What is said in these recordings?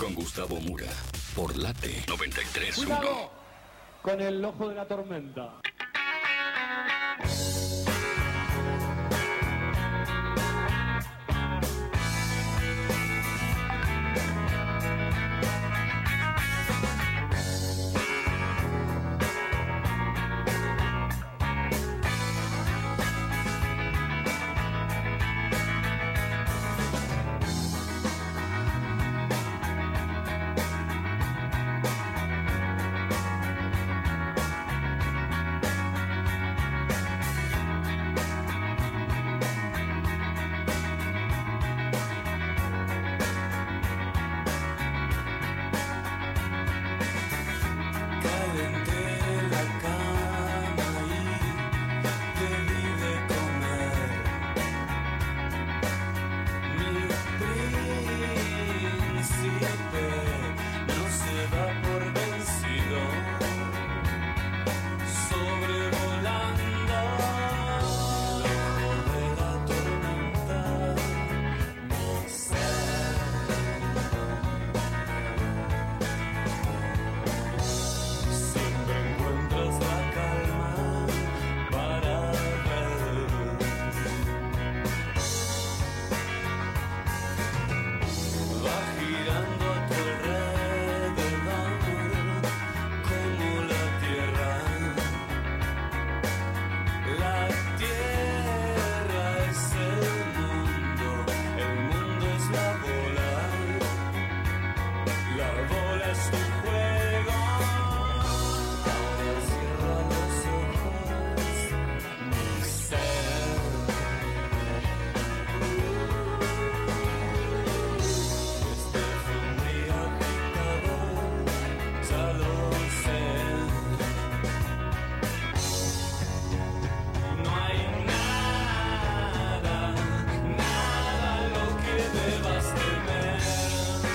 Con Gustavo Mura. Por Late 93.1. Cuidado con el ojo de la tormenta.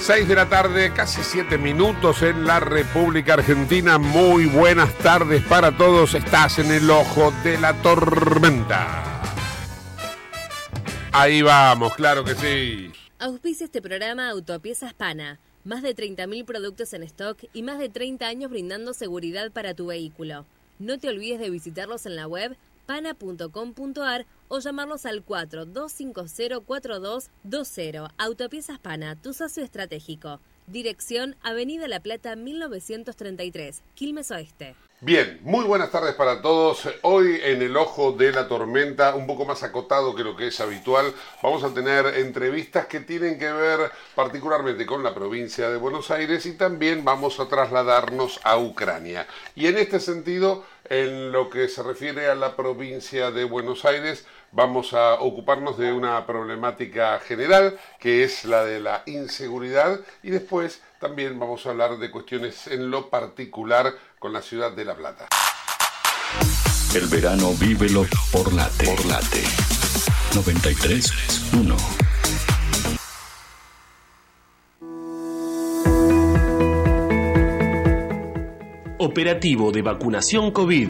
6 de la tarde, casi 7 minutos en la República Argentina. Muy buenas tardes para todos. Estás en el ojo de la tormenta. Ahí vamos, claro que sí. Auspicia este programa Autopiezas Pana. Más de 30.000 productos en stock y más de 30 años brindando seguridad para tu vehículo. No te olvides de visitarlos en la web pana.com.ar o llamarlos al 42504220. Autopiezas Pana, tu socio estratégico. Dirección Avenida La Plata 1933, Quilmes Oeste. Bien, muy buenas tardes para todos. Hoy en el ojo de la tormenta, un poco más acotado que lo que es habitual, vamos a tener entrevistas que tienen que ver particularmente con la provincia de Buenos Aires y también vamos a trasladarnos a Ucrania. Y en este sentido, en lo que se refiere a la provincia de Buenos Aires, vamos a ocuparnos de una problemática general que es la de la inseguridad y después también vamos a hablar de cuestiones en lo particular con la ciudad de La Plata. El verano vívelo por Late. Por Late 93.1. Operativo de vacunación COVID.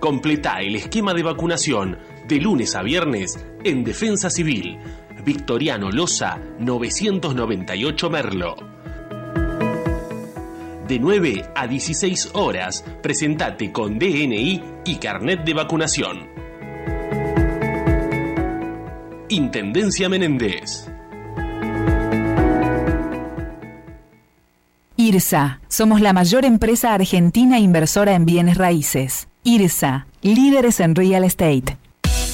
Completa el esquema de vacunación de lunes a viernes en Defensa Civil. Victoriano Loza, 998 Merlo. De 9 a 16 horas, presentate con DNI y carnet de vacunación. Intendencia Menéndez. IRSA. Somos la mayor empresa argentina inversora en bienes raíces. IRSA. Líderes en real estate.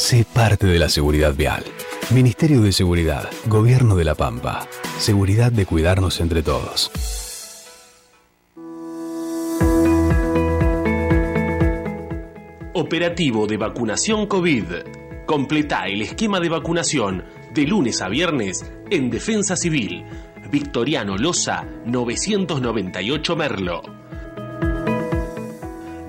Sé parte de la seguridad vial. Ministerio de Seguridad, Gobierno de la Pampa. Seguridad de cuidarnos entre todos. Operativo de vacunación COVID. Completa el esquema de vacunación de lunes a viernes en Defensa Civil. Victoriano Loza 998 Merlo.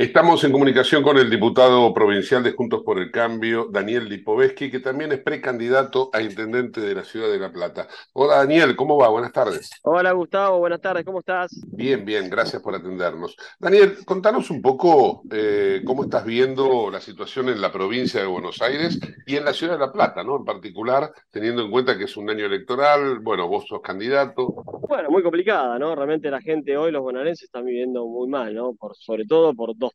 Estamos en comunicación con el diputado provincial de Juntos por el Cambio, Daniel Lipovetsky, que también es precandidato a intendente de la ciudad de La Plata. Hola Daniel, ¿cómo va? Buenas tardes. Hola Gustavo, buenas tardes, ¿cómo estás? Bien, bien, gracias por atendernos. Daniel, contanos un poco eh, cómo estás viendo la situación en la provincia de Buenos Aires y en la ciudad de La Plata, ¿no? En particular, teniendo en cuenta que es un año electoral, bueno, vos sos candidato. Bueno, muy complicada, ¿no? Realmente la gente hoy, los bonaerenses, están viviendo muy mal, ¿no? Por, sobre todo por dos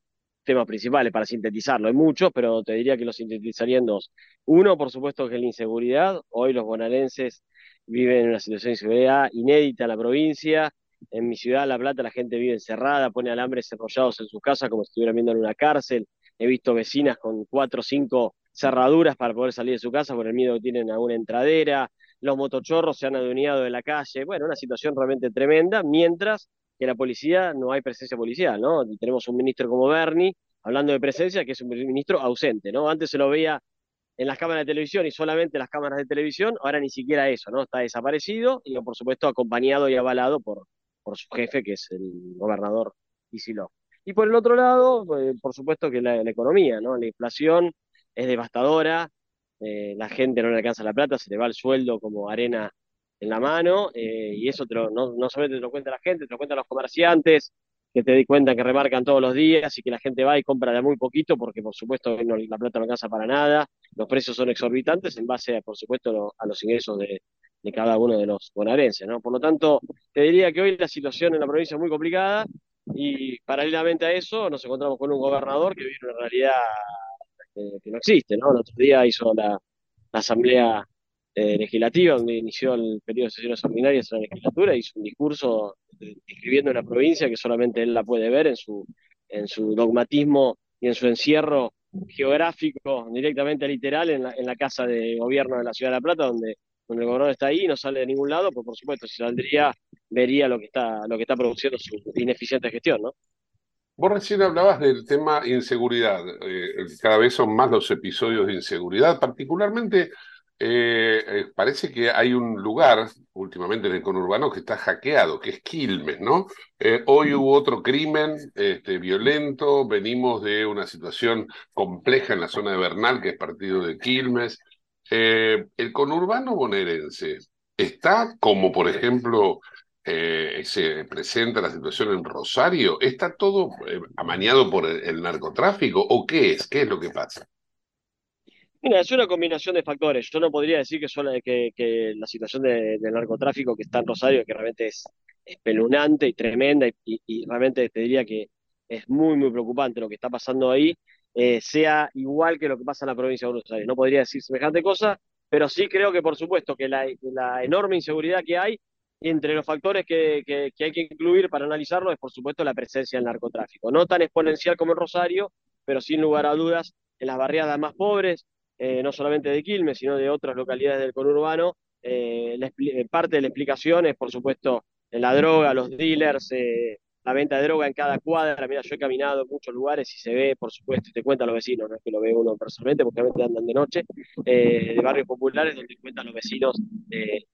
temas principales para sintetizarlo. Hay muchos, pero te diría que los sintetizaría dos. Uno, por supuesto, que es la inseguridad. Hoy los bonaerenses viven en una situación de inseguridad inédita en la provincia. En mi ciudad, La Plata, la gente vive encerrada, pone alambres enrollados en sus casas como si estuvieran viendo en una cárcel. He visto vecinas con cuatro o cinco cerraduras para poder salir de su casa por el miedo que tienen a una entradera. Los motochorros se han adueñado de la calle. Bueno, una situación realmente tremenda, mientras que la policía no hay presencia policial, ¿no? Tenemos un ministro como Bernie, hablando de presencia, que es un ministro ausente, ¿no? Antes se lo veía en las cámaras de televisión y solamente en las cámaras de televisión, ahora ni siquiera eso, ¿no? Está desaparecido y por supuesto acompañado y avalado por, por su jefe, que es el gobernador Isilov. Y por el otro lado, eh, por supuesto que la, la, economía, ¿no? La inflación es devastadora, eh, la gente no le alcanza la plata, se le va el sueldo como arena en la mano, eh, y eso te lo, no, no solamente te lo cuenta la gente, te lo cuentan los comerciantes, que te di cuenta que remarcan todos los días y que la gente va y compra de muy poquito porque por supuesto la plata no alcanza para nada, los precios son exorbitantes en base a, por supuesto a los ingresos de, de, cada uno de los bonaerenses, ¿no? Por lo tanto, te diría que hoy la situación en la provincia es muy complicada y paralelamente a eso nos encontramos con un gobernador que vive una realidad eh, que no existe, ¿no? El otro día hizo la, la asamblea eh, legislativa, donde inició el periodo de sesiones ordinarias en la legislatura, hizo un discurso describiendo una provincia que solamente él la puede ver en su, en su dogmatismo y en su encierro geográfico, directamente literal, en la, en la casa de gobierno de la Ciudad de La Plata, donde, donde el gobernador está ahí y no sale de ningún lado, pues por supuesto, si saldría, vería lo que está, lo que está produciendo su ineficiente gestión, ¿no? Vos recién hablabas del tema inseguridad. Eh, cada vez son más los episodios de inseguridad, particularmente eh, eh, parece que hay un lugar últimamente en el conurbano que está hackeado, que es Quilmes, ¿no? Eh, hoy hubo otro crimen este, violento, venimos de una situación compleja en la zona de Bernal, que es partido de Quilmes. El conurbano bonaerense está como, por ejemplo, se presenta la situación en Rosario, ¿está todo amañado por el, el narcotráfico o qué es? ¿Qué es lo que pasa? Mira, es una combinación de factores. Yo no podría decir que, solo, que, la situación de, del narcotráfico que está en Rosario, que realmente es espeluznante y tremenda, y, realmente te diría que es muy, muy preocupante lo que está pasando ahí, eh, sea igual que lo que pasa en la provincia de Buenos Aires. No podría decir semejante cosa, pero sí creo que, por supuesto, que la, enorme inseguridad que hay, entre los factores que, que hay que incluir para analizarlo, es, por supuesto, la presencia del narcotráfico. No tan exponencial como en Rosario, pero sin lugar a dudas en las barriadas más pobres, eh, no solamente de Quilmes, sino de otras localidades del conurbano. Eh, la, parte de la explicación es, por supuesto, la droga, los dealers, eh, la venta de droga en cada cuadra. Mira, yo he caminado en muchos lugares y se ve, por supuesto, y te cuentan los vecinos, no es que lo ve uno personalmente, porque obviamente andan de noche, de barrios populares donde cuentan los vecinos de,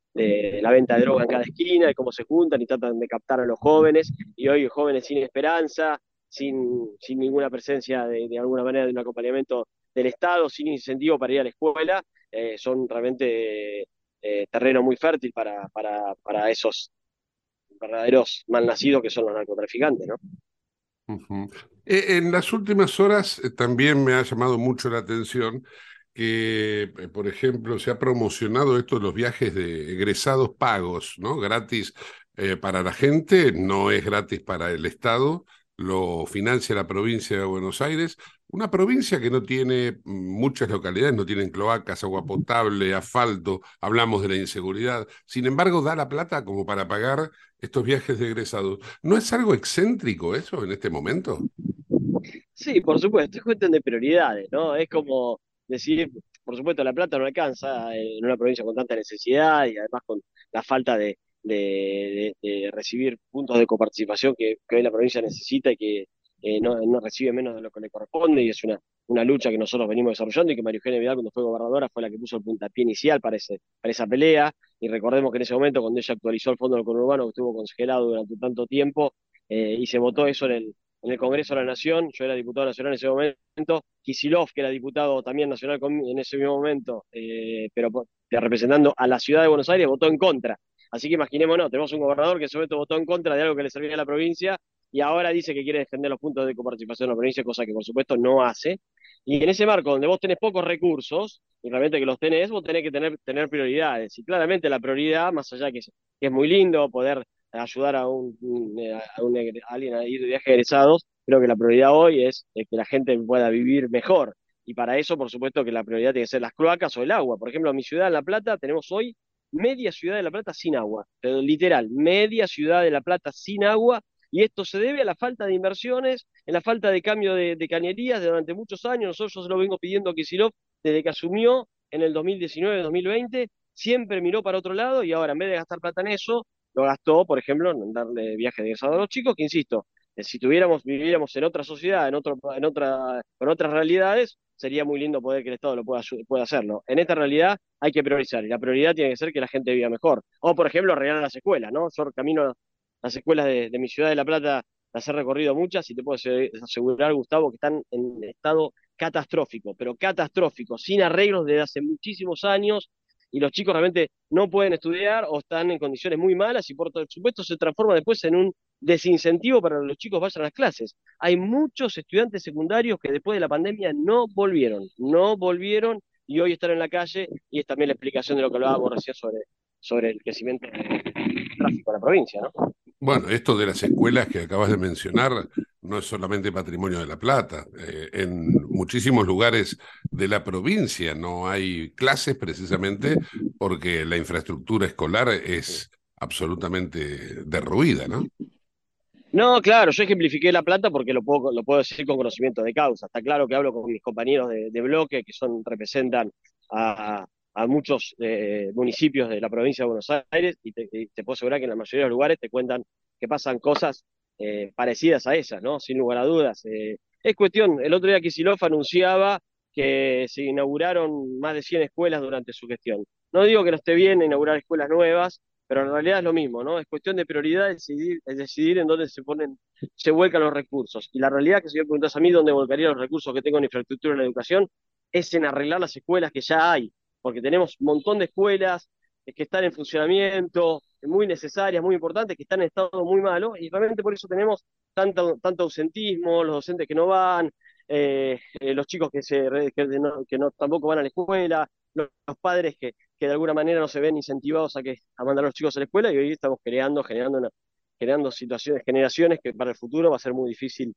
la venta de droga en cada esquina, de cómo se juntan y tratan de captar a los jóvenes, y hoy jóvenes sin esperanza, sin, sin ninguna presencia de alguna manera de un acompañamiento del Estado sin incentivo para ir a la escuela, eh, son realmente eh, terreno muy fértil para, para, para esos verdaderos malnacidos que son los narcotraficantes, ¿no? Eh, en las últimas horas también me ha llamado mucho la atención que, por ejemplo, se ha promocionado esto de los viajes de egresados pagos, ¿no? Gratis para la gente, no es gratis para el Estado, lo financia la provincia de Buenos Aires, una provincia que no tiene muchas localidades, no tienen cloacas, agua potable, asfalto, hablamos de la inseguridad, sin embargo da la plata como para pagar estos viajes de egresados. ¿No es algo excéntrico eso en este momento? Sí, por supuesto, es cuestión de prioridades, ¿no? Es como decir, por supuesto, la plata no alcanza eh, en una provincia con tanta necesidad y además con la falta de, de- de- de recibir puntos de coparticipación que, que hoy la provincia necesita y que eh, no, recibe menos de lo que le corresponde y es una, una lucha que nosotros venimos desarrollando y que María Eugenia Vidal cuando fue gobernadora fue la que puso el puntapié inicial para, ese, para esa pelea y recordemos que en ese momento cuando ella actualizó el fondo del conurbano que estuvo congelado durante tanto tiempo eh, y se votó eso en el, en el Congreso de la Nación, yo era diputado nacional en ese momento, Kisilov, que era diputado también nacional en ese mismo momento, eh, pero representando a la ciudad de Buenos Aires, votó en contra. Así que imaginémonos, tenemos un gobernador que en ese momento votó en contra de algo que le servía a la provincia y ahora dice que quiere defender los puntos de coparticipación de la provincia, cosa que por supuesto no hace. Y en ese marco, donde vos tenés pocos recursos, y realmente que los tenés, vos tenés que tener, tener prioridades. Y claramente la prioridad, más allá que es, que es muy lindo poder ayudar a, un, eh, a, un alguien a ir de viaje egresados, creo que la prioridad hoy es que la gente pueda vivir mejor. Y para eso, por supuesto, que la prioridad tiene que ser las cloacas o el agua. Por ejemplo, en mi ciudad, La Plata, tenemos hoy media ciudad de La Plata sin agua. Literal, media ciudad de La Plata sin agua. Y esto se debe a la falta de inversiones, en la falta de cambio de, de cañerías durante muchos años. Nosotros lo vengo pidiendo a Kicillof desde que asumió en el 2019-2020. Siempre miró para otro lado y ahora, en vez de gastar plata en eso, lo gastó, por ejemplo, en darle viaje de egresado a los chicos, que insisto, eh, si tuviéramos, viviéramos en otra sociedad, en otro, en otra, con otras realidades, sería muy lindo poder que el Estado lo pueda, pueda hacerlo. En esta realidad hay que priorizar, y la prioridad tiene que ser que la gente viva mejor. O, por ejemplo, arreglar las escuelas, ¿no? Yo camino las escuelas de, mi ciudad de La Plata, las he recorrido muchas, y te puedo ase- asegurar, Gustavo, que están en estado catastrófico, pero catastrófico, sin arreglos desde hace muchísimos años, y los chicos realmente no pueden estudiar o están en condiciones muy malas y por supuesto se transforma después en un desincentivo para que los chicos vayan a las clases. Hay muchos estudiantes secundarios que después de la pandemia no volvieron, no volvieron y hoy están en la calle y es también la explicación de lo que hablábamos recién sobre, sobre el crecimiento del tráfico en la provincia, ¿no? Bueno, esto de las escuelas que acabas de mencionar no es solamente patrimonio de La Plata. Eh, en muchísimos lugares de la provincia no hay clases precisamente porque la infraestructura escolar es absolutamente derruida, ¿no? No, claro, yo ejemplifiqué La Plata porque lo puedo, lo puedo decir con conocimiento de causa. Está claro que hablo con mis compañeros de, de bloque que son, representan a, a muchos eh, municipios de la provincia de Buenos Aires y te, te puedo asegurar que en la mayoría de los lugares te cuentan que pasan cosas eh, parecidas a esas, ¿no? Sin lugar a dudas. Eh, es cuestión, el otro día Kicillof anunciaba que se inauguraron más de 100 escuelas durante su gestión. No digo que no esté bien inaugurar escuelas nuevas, pero en realidad es lo mismo, ¿no? Es cuestión de prioridad decidir en dónde se ponen, se vuelcan los recursos. Y la realidad que si me preguntas a mí dónde volcaría los recursos que tengo en infraestructura en la educación, es en arreglar las escuelas que ya hay, porque tenemos un montón de escuelas que están en funcionamiento, muy necesarias, muy importantes, que están en estado muy malo, y realmente por eso tenemos tanto, tanto ausentismo, los docentes que no van, eh, eh, los chicos que, tampoco van a la escuela, los, padres que, de alguna manera no se ven incentivados a mandar a los chicos a la escuela, y hoy estamos creando, generando, una, generando situaciones, generaciones que para el futuro va a ser muy difícil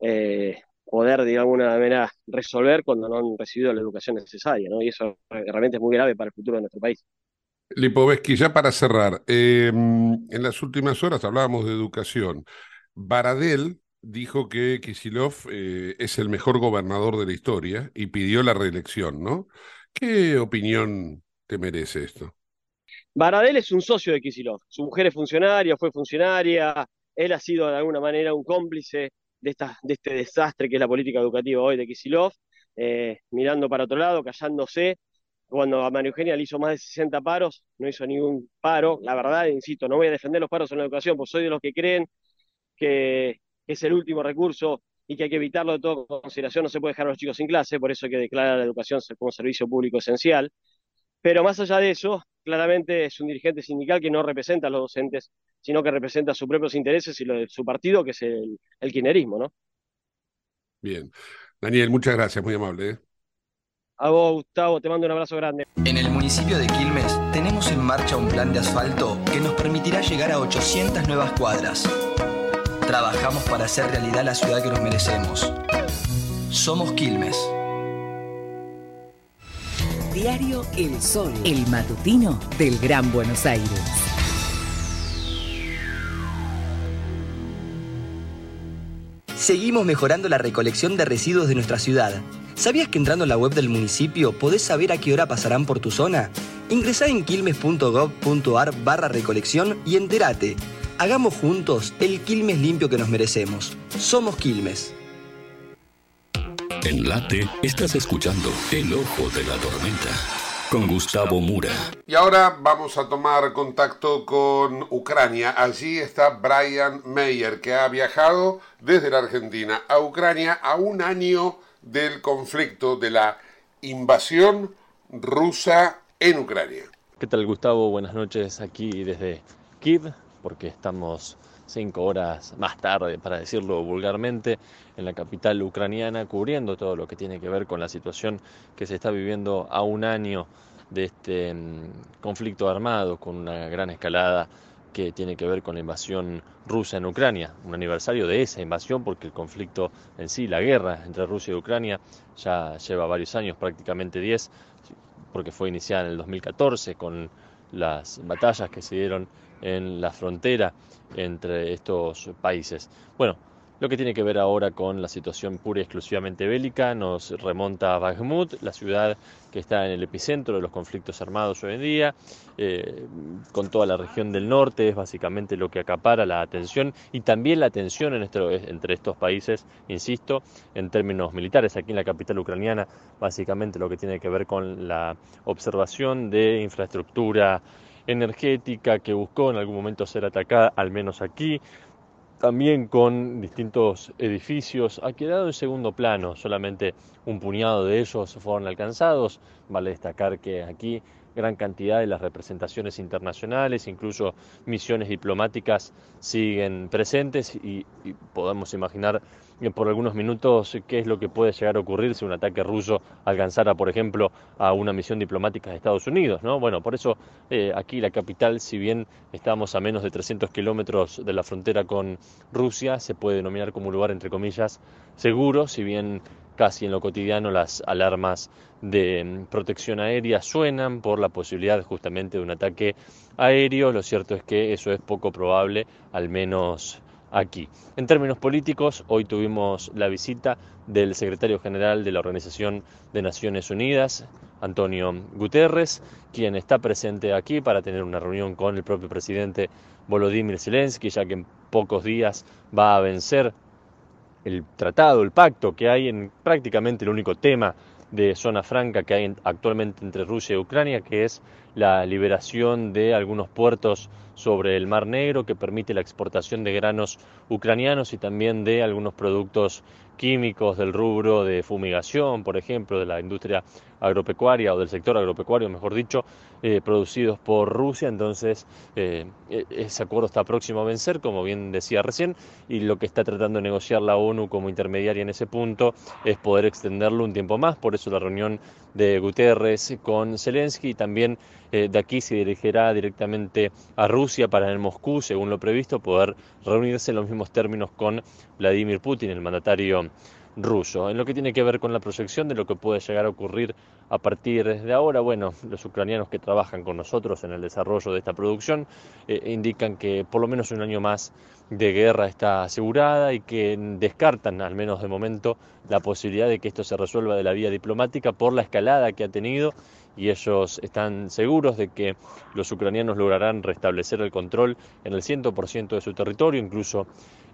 eh, poder de alguna manera resolver cuando no han recibido la educación necesaria, ¿no? Y eso realmente es muy grave para el futuro de nuestro país. Lipovetsky, ya para cerrar, eh, en las últimas horas hablábamos de educación. Baradel dijo que Kisilov eh, es el mejor gobernador de la historia y pidió la reelección, ¿no? ¿Qué opinión te merece esto? Baradel es un socio de Kisilov. Su mujer es funcionaria, fue funcionaria. Él ha sido de alguna manera un cómplice de, esta, de este desastre que es la política educativa hoy de Kisilov, eh, mirando para otro lado, callándose. Cuando a María Eugenia le hizo más de 60 paros, no hizo ningún paro. La verdad, insisto, no voy a defender los paros en la educación, pues soy de los que creen que es el último recurso y que hay que evitarlo de toda consideración. No se puede dejar a los chicos sin clase, por eso hay que declarar la educación como servicio público esencial. Pero más allá de eso, claramente es un dirigente sindical que no representa a los docentes, sino que representa sus propios intereses y los de su partido, que es el, el kirchnerismo, ¿no? Bien. Daniel, muchas gracias, muy amable. ¿eh? A vos, Gustavo, te mando un abrazo grande. En el municipio de Quilmes tenemos en marcha un plan de asfalto que nos permitirá llegar a 800 nuevas cuadras. Trabajamos para hacer realidad la ciudad que nos merecemos. Somos Quilmes. Diario El Sol, el matutino del Gran Buenos Aires. Seguimos mejorando la recolección de residuos de nuestra ciudad. ¿Sabías que entrando en la web del municipio podés saber a qué hora pasarán por tu zona? Ingresá en quilmes.gov.ar barra recolección y entérate. Hagamos juntos el Quilmes limpio que nos merecemos. Somos Quilmes. En Late estás escuchando El Ojo de la Tormenta con Gustavo Mura. Y ahora vamos a tomar contacto con Ucrania. Allí está Brian Meyer, que ha viajado desde la Argentina a Ucrania a un año del conflicto, de la invasión rusa en Ucrania. ¿Qué tal Gustavo? Buenas noches aquí desde Kiev, porque estamos cinco horas más tarde, para decirlo vulgarmente, en la capital ucraniana, cubriendo todo lo que tiene que ver con la situación que se está viviendo a un año de este mm, conflicto armado, con una gran escalada que tiene que ver con la invasión rusa en Ucrania, un aniversario de esa invasión porque el conflicto en sí, la guerra entre Rusia y Ucrania ya lleva varios años, prácticamente 10, porque fue iniciada en el 2014 con las batallas que se dieron en la frontera entre estos países. Bueno, lo que tiene que ver ahora con la situación pura y exclusivamente bélica nos remonta a Bakhmut, la ciudad que está en el epicentro de los conflictos armados hoy en día, eh, con toda la región del norte, es básicamente lo que acapara la atención y también la tensión en esto- entre estos países, insisto, en términos militares. Aquí en la capital ucraniana, básicamente lo que tiene que ver con la observación de infraestructura energética que buscó en algún momento ser atacada, al menos aquí, también con distintos edificios, ha quedado en segundo plano, solamente un puñado de ellos fueron alcanzados, vale destacar que aquí gran cantidad de las representaciones internacionales, incluso misiones diplomáticas, siguen presentes y, podemos imaginar eh, por algunos minutos qué es lo que puede llegar a ocurrir si un ataque ruso alcanzara, por ejemplo, a una misión diplomática de Estados Unidos. ¿no? Bueno, por eso eh, aquí la capital, si bien estamos a menos de 300 kilómetros de la frontera con Rusia, se puede denominar como un lugar, entre comillas, seguro, si bien casi en lo cotidiano las alarmas de mm, protección aérea suenan por la posibilidad justamente de un ataque aéreo. Lo cierto es que eso es poco probable, al menos aquí. En términos políticos, hoy tuvimos la visita del secretario general de la Organización de Naciones Unidas, Antonio Guterres, quien está presente aquí para tener una reunión con el propio presidente Volodymyr Zelensky, ya que en pocos días va a vencer el tratado, el pacto que hay en prácticamente el único tema de zona franca que hay en- actualmente entre Rusia y Ucrania, que es la liberación de algunos puertos sobre el Mar Negro que permite la exportación de granos ucranianos y también de algunos productos químicos del rubro de fumigación, por ejemplo, de la industria agropecuaria o del sector agropecuario, mejor dicho, eh, producidos por Rusia. Entonces, eh, e- ese acuerdo está próximo a vencer, como bien decía recién, y lo que está tratando de negociar la ONU como intermediaria en ese punto es poder extenderlo un tiempo más. Por eso la reunión de Guterres con Zelensky y también eh, de aquí se dirigirá directamente a Rusia para en Moscú, según lo previsto, poder reunirse en los mismos términos con Vladimir Putin, el mandatario ruso. En lo que tiene que ver con la proyección de lo que puede llegar a ocurrir a partir de ahora, bueno, los ucranianos que trabajan con nosotros en el desarrollo de esta producción eh, indican que por lo menos un año más de guerra está asegurada y que descartan, al menos de momento, la posibilidad de que esto se resuelva de la vía diplomática por la escalada que ha tenido y ellos están seguros de que los ucranianos lograrán restablecer el control en el 100% de su territorio, incluso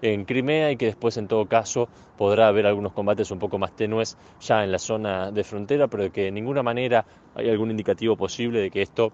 en Crimea, y que después en todo caso podrá haber algunos combates un poco más tenues ya en la zona de frontera, pero que de ninguna manera hay algún indicativo posible de que esto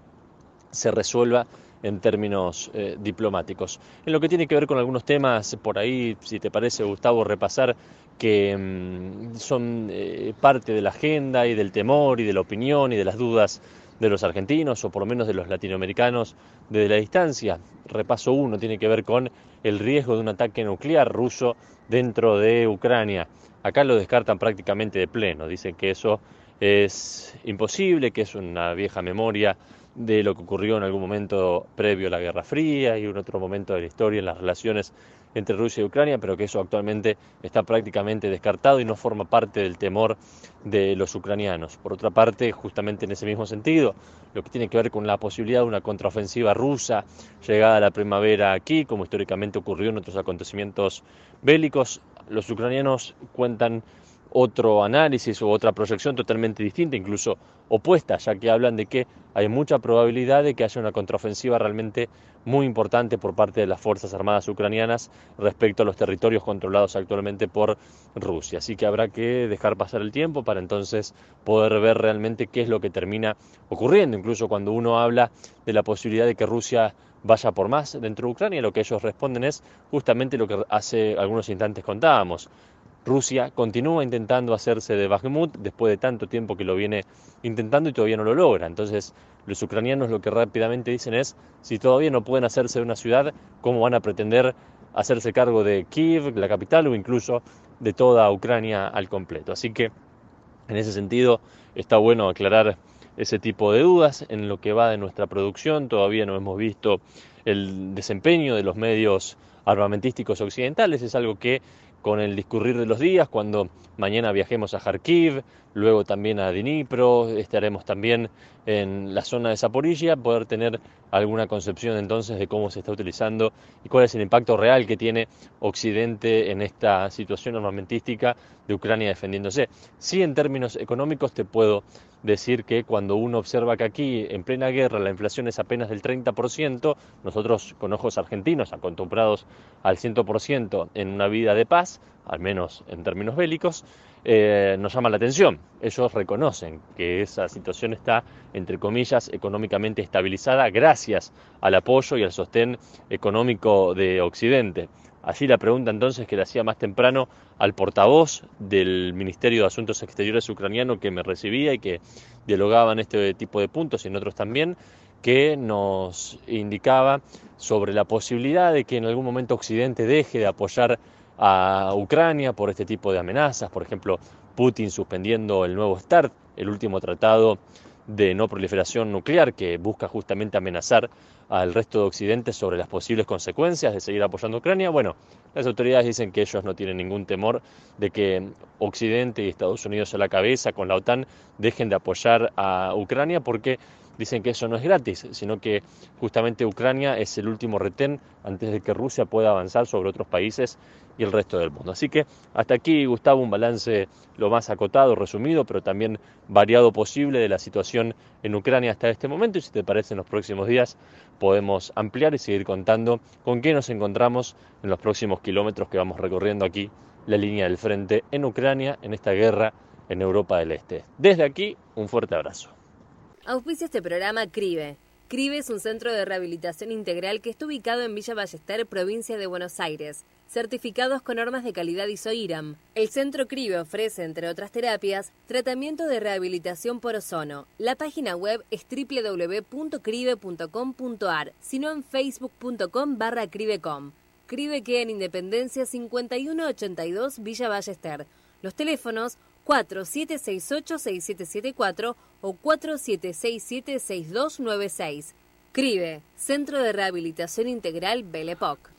se resuelva en términos eh, diplomáticos. En lo que tiene que ver con algunos temas, por ahí, si te parece, Gustavo, repasar que mm, son eh, parte de la agenda y del temor y de la opinión y de las dudas de los argentinos o por lo menos de los latinoamericanos desde la distancia. Repaso uno tiene que ver con el riesgo de un ataque nuclear ruso dentro de Ucrania. Acá lo descartan prácticamente de pleno, dicen que eso es imposible, que es una vieja memoria de lo que ocurrió en algún momento previo a la Guerra Fría y en otro momento de la historia en las relaciones entre Rusia y Ucrania, pero que eso actualmente está prácticamente descartado y no forma parte del temor de los ucranianos. Por otra parte, justamente en ese mismo sentido, lo que tiene que ver con la posibilidad de una contraofensiva rusa llegada a la primavera aquí, como históricamente ocurrió en otros acontecimientos bélicos, los ucranianos cuentan otro análisis u otra proyección totalmente distinta, incluso opuesta, ya que hablan de que hay mucha probabilidad de que haya una contraofensiva realmente muy importante por parte de las Fuerzas Armadas ucranianas respecto a los territorios controlados actualmente por Rusia. Así que habrá que dejar pasar el tiempo para entonces poder ver realmente qué es lo que termina ocurriendo, incluso cuando uno habla de la posibilidad de que Rusia vaya por más dentro de Ucrania, lo que ellos responden es justamente lo que hace algunos instantes contábamos. Rusia continúa intentando hacerse de Bakhmut después de tanto tiempo que lo viene intentando y todavía no lo logra. Entonces, los ucranianos lo que rápidamente dicen es, si todavía no pueden hacerse de una ciudad, ¿cómo van a pretender hacerse cargo de Kiev, la capital, o incluso de toda Ucrania al completo? Así que, en ese sentido, está bueno aclarar ese tipo de dudas en lo que va de nuestra producción. Todavía no hemos visto el desempeño de los medios armamentísticos occidentales. Es algo que con el discurrir de los días, cuando mañana viajemos a Kharkiv, luego también a Dnipro, estaremos también en la zona de Zaporilla, poder tener alguna concepción entonces de cómo se está utilizando y cuál es el impacto real que tiene Occidente en esta situación armamentística de Ucrania defendiéndose. Sí, en términos económicos te puedo decir que cuando uno observa que aquí en plena guerra la inflación es apenas del 30%, nosotros con ojos argentinos acostumbrados al 100% en una vida de paz, al menos en términos bélicos, eh, nos llama la atención. Ellos reconocen que esa situación está, entre comillas, económicamente estabilizada gracias al apoyo y al sostén económico de Occidente. Así la pregunta entonces que le hacía más temprano al portavoz del Ministerio de Asuntos Exteriores ucraniano que me recibía y que dialogaba en este tipo de puntos y en otros también, que nos indicaba sobre la posibilidad de que en algún momento Occidente deje de apoyar a Ucrania por este tipo de amenazas, por ejemplo, Putin suspendiendo el nuevo START, el último tratado de no proliferación nuclear que busca justamente amenazar al resto de Occidente sobre las posibles consecuencias de seguir apoyando a Ucrania. Bueno, las autoridades dicen que ellos no tienen ningún temor de que Occidente y Estados Unidos a la cabeza con la OTAN dejen de apoyar a Ucrania porque dicen que eso no es gratis, sino que justamente Ucrania es el último retén antes de que Rusia pueda avanzar sobre otros países y el resto del mundo. Así que hasta aquí, Gustavo, un balance lo más acotado, resumido, pero también variado posible de la situación en Ucrania hasta este momento. Y si te parece, en los próximos días podemos ampliar y seguir contando con qué nos encontramos en los próximos kilómetros que vamos recorriendo aquí la línea del frente en Ucrania, en esta guerra en Europa del Este. Desde aquí, un fuerte abrazo. Auspicia este programa CRIBE. CRIBE es un centro de rehabilitación integral que está ubicado en Villa Ballester, provincia de Buenos Aires, certificados con normas de calidad ISO-IRAM. El centro CRIBE ofrece, entre otras terapias, tratamiento de rehabilitación por ozono. La página web es www.cribe.com.ar, sino en facebook.com barra cribecom. CRIBE queda en Independencia 5182 Villa Ballester. Los teléfonos 4768-6774 o 4767-6296. CRIBE, Centro de Rehabilitación Integral Belle Époque.